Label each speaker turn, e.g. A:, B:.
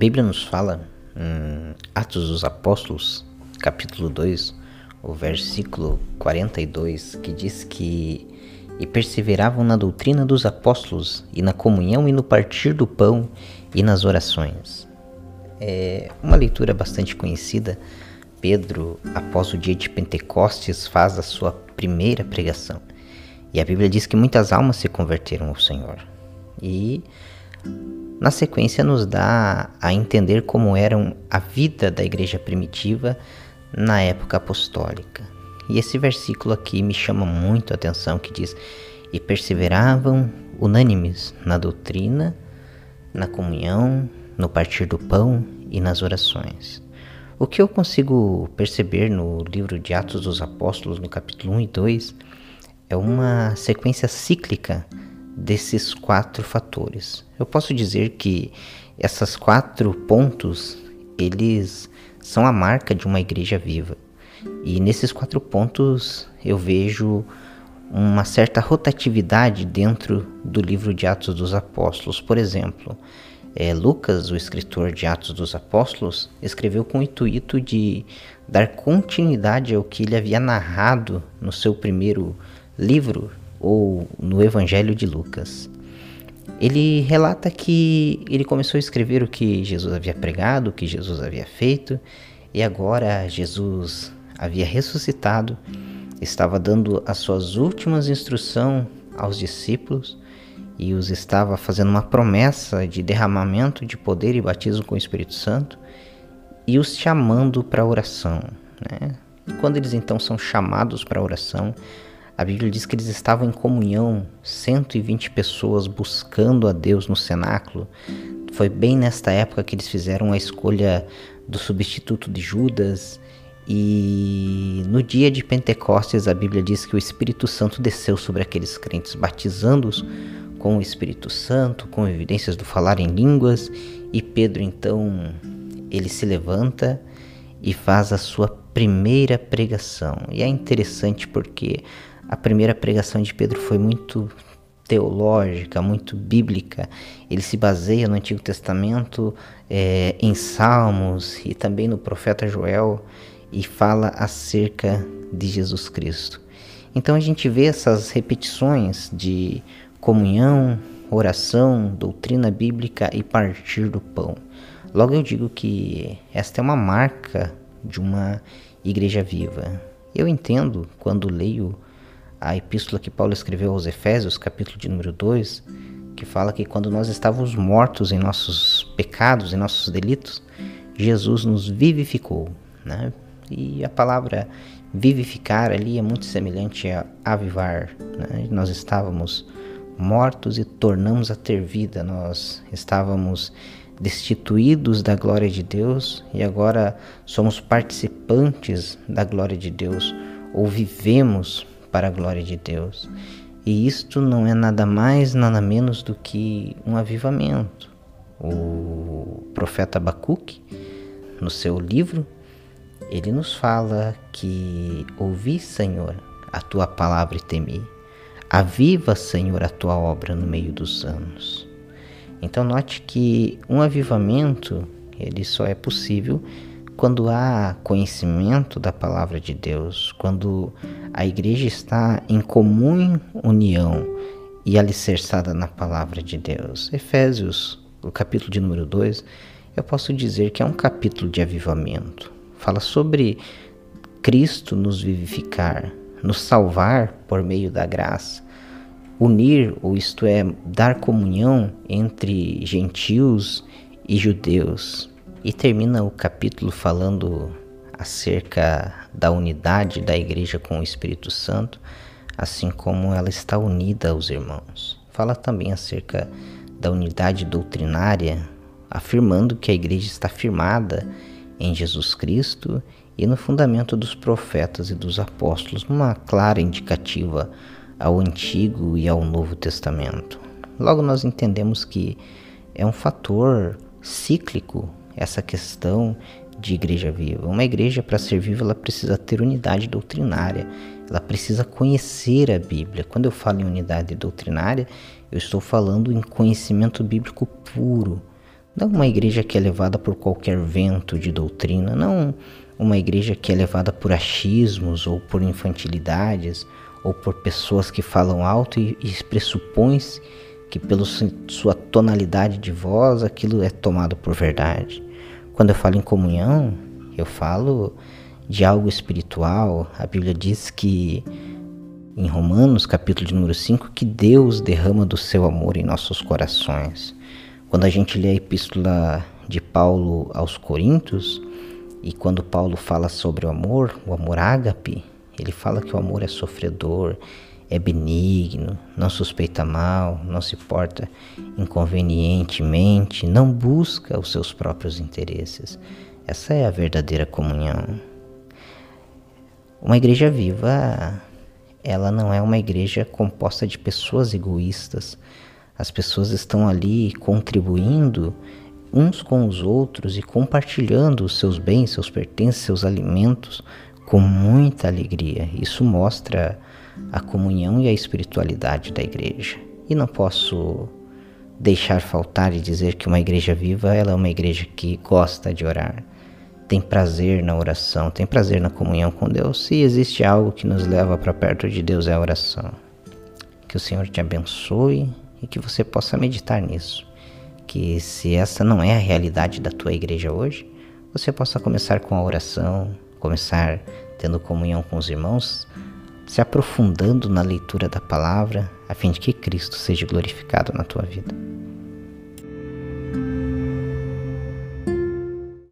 A: Bíblia nos fala em Atos dos Apóstolos, capítulo 2, o versículo 42, que diz que e perseveravam na doutrina dos apóstolos e na comunhão e no partir do pão e nas orações. É uma leitura bastante conhecida. Pedro, após o dia de Pentecostes, faz a sua primeira pregação. E a Bíblia diz que muitas almas se converteram ao Senhor. E na sequência nos dá a entender como era a vida da igreja primitiva na época apostólica. E esse versículo aqui me chama muito a atenção que diz: "E perseveravam unânimes na doutrina, na comunhão, no partir do pão e nas orações." O que eu consigo perceber no livro de Atos dos Apóstolos, no capítulo 1 e 2, é uma sequência cíclica desses quatro fatores. Eu posso dizer que essas quatro pontos, eles são a marca de uma igreja viva. E nesses quatro pontos eu vejo uma certa rotatividade dentro do livro de Atos dos Apóstolos. Por exemplo, é, Lucas, o escritor de Atos dos Apóstolos, escreveu com o intuito de dar continuidade ao que ele havia narrado no seu primeiro livro, ou no Evangelho de Lucas. Ele relata que ele começou a escrever o que Jesus havia pregado, o que Jesus havia feito, e agora Jesus havia ressuscitado, estava dando as suas últimas instruções aos discípulos e os estava fazendo uma promessa de derramamento de poder e batismo com o Espírito Santo e os chamando para oração. Né? E quando eles então são chamados para oração, a Bíblia diz que eles estavam em comunhão, 120 pessoas buscando a Deus no cenáculo. Foi bem nesta época que eles fizeram a escolha do substituto de Judas. E no dia de Pentecostes, a Bíblia diz que o Espírito Santo desceu sobre aqueles crentes, batizando-os com o Espírito Santo, com evidências do falar em línguas. E Pedro, então, ele se levanta e faz a sua primeira pregação. E é interessante porque a primeira pregação de Pedro foi muito teológica, muito bíblica. Ele se baseia no Antigo Testamento, é, em Salmos e também no profeta Joel e fala acerca de Jesus Cristo. Então a gente vê essas repetições de comunhão, oração, doutrina bíblica e partir do pão. Logo eu digo que esta é uma marca de uma igreja viva. Eu entendo quando leio a epístola que Paulo escreveu aos Efésios, capítulo de número 2, que fala que quando nós estávamos mortos em nossos pecados, em nossos delitos, Jesus nos vivificou, né? E a palavra vivificar ali é muito semelhante a avivar, né? Nós estávamos mortos e tornamos a ter vida, nós estávamos destituídos da glória de Deus e agora somos participantes da glória de Deus ou vivemos para a glória de Deus. E isto não é nada mais, nada menos do que um avivamento. O profeta Abacuque, no seu livro, ele nos fala que ouvi, Senhor, a tua palavra e temi. Aviva, Senhor, a tua obra no meio dos anos. Então note que um avivamento, ele só é possível quando há conhecimento da palavra de Deus, quando a igreja está em comum união e alicerçada na palavra de Deus. Efésios, o capítulo de número 2, eu posso dizer que é um capítulo de avivamento. Fala sobre Cristo nos vivificar, nos salvar por meio da graça, unir, ou isto é, dar comunhão entre gentios e judeus, e termina o capítulo falando acerca da unidade da igreja com o Espírito Santo, assim como ela está unida aos irmãos. Fala também acerca da unidade doutrinária, afirmando que a igreja está firmada em Jesus Cristo e no fundamento dos profetas e dos apóstolos, uma clara indicativa ao Antigo e ao Novo Testamento. Logo, nós entendemos que é um fator cíclico essa questão de igreja viva. Uma igreja, para ser viva, ela precisa ter unidade doutrinária, ela precisa conhecer a Bíblia. Quando eu falo em unidade doutrinária, eu estou falando em conhecimento bíblico puro. Não uma igreja que é levada por qualquer vento de doutrina, não uma igreja que é levada por achismos ou por infantilidades ou por pessoas que falam alto e, e pressupõe que pela sua tonalidade de voz aquilo é tomado por verdade. Quando eu falo em comunhão, eu falo de algo espiritual. A Bíblia diz que em Romanos, capítulo de número 5, que Deus derrama do seu amor em nossos corações. Quando a gente lê a epístola de Paulo aos Coríntios, e quando Paulo fala sobre o amor, o amor ágape, ele fala que o amor é sofredor, é benigno, não suspeita mal, não se porta inconvenientemente, não busca os seus próprios interesses. Essa é a verdadeira comunhão. Uma igreja viva, ela não é uma igreja composta de pessoas egoístas. As pessoas estão ali contribuindo uns com os outros e compartilhando os seus bens, seus pertences, seus alimentos com muita alegria. Isso mostra a comunhão e a espiritualidade da igreja. E não posso deixar faltar e dizer que uma igreja viva ela é uma igreja que gosta de orar, tem prazer na oração, tem prazer na comunhão com Deus. Se existe algo que nos leva para perto de Deus é a oração. Que o Senhor te abençoe e que você possa meditar nisso. Que se essa não é a realidade da tua igreja hoje, você possa começar com a oração, começar tendo comunhão com os irmãos, se aprofundando na leitura da palavra, a fim de que Cristo seja glorificado na tua vida.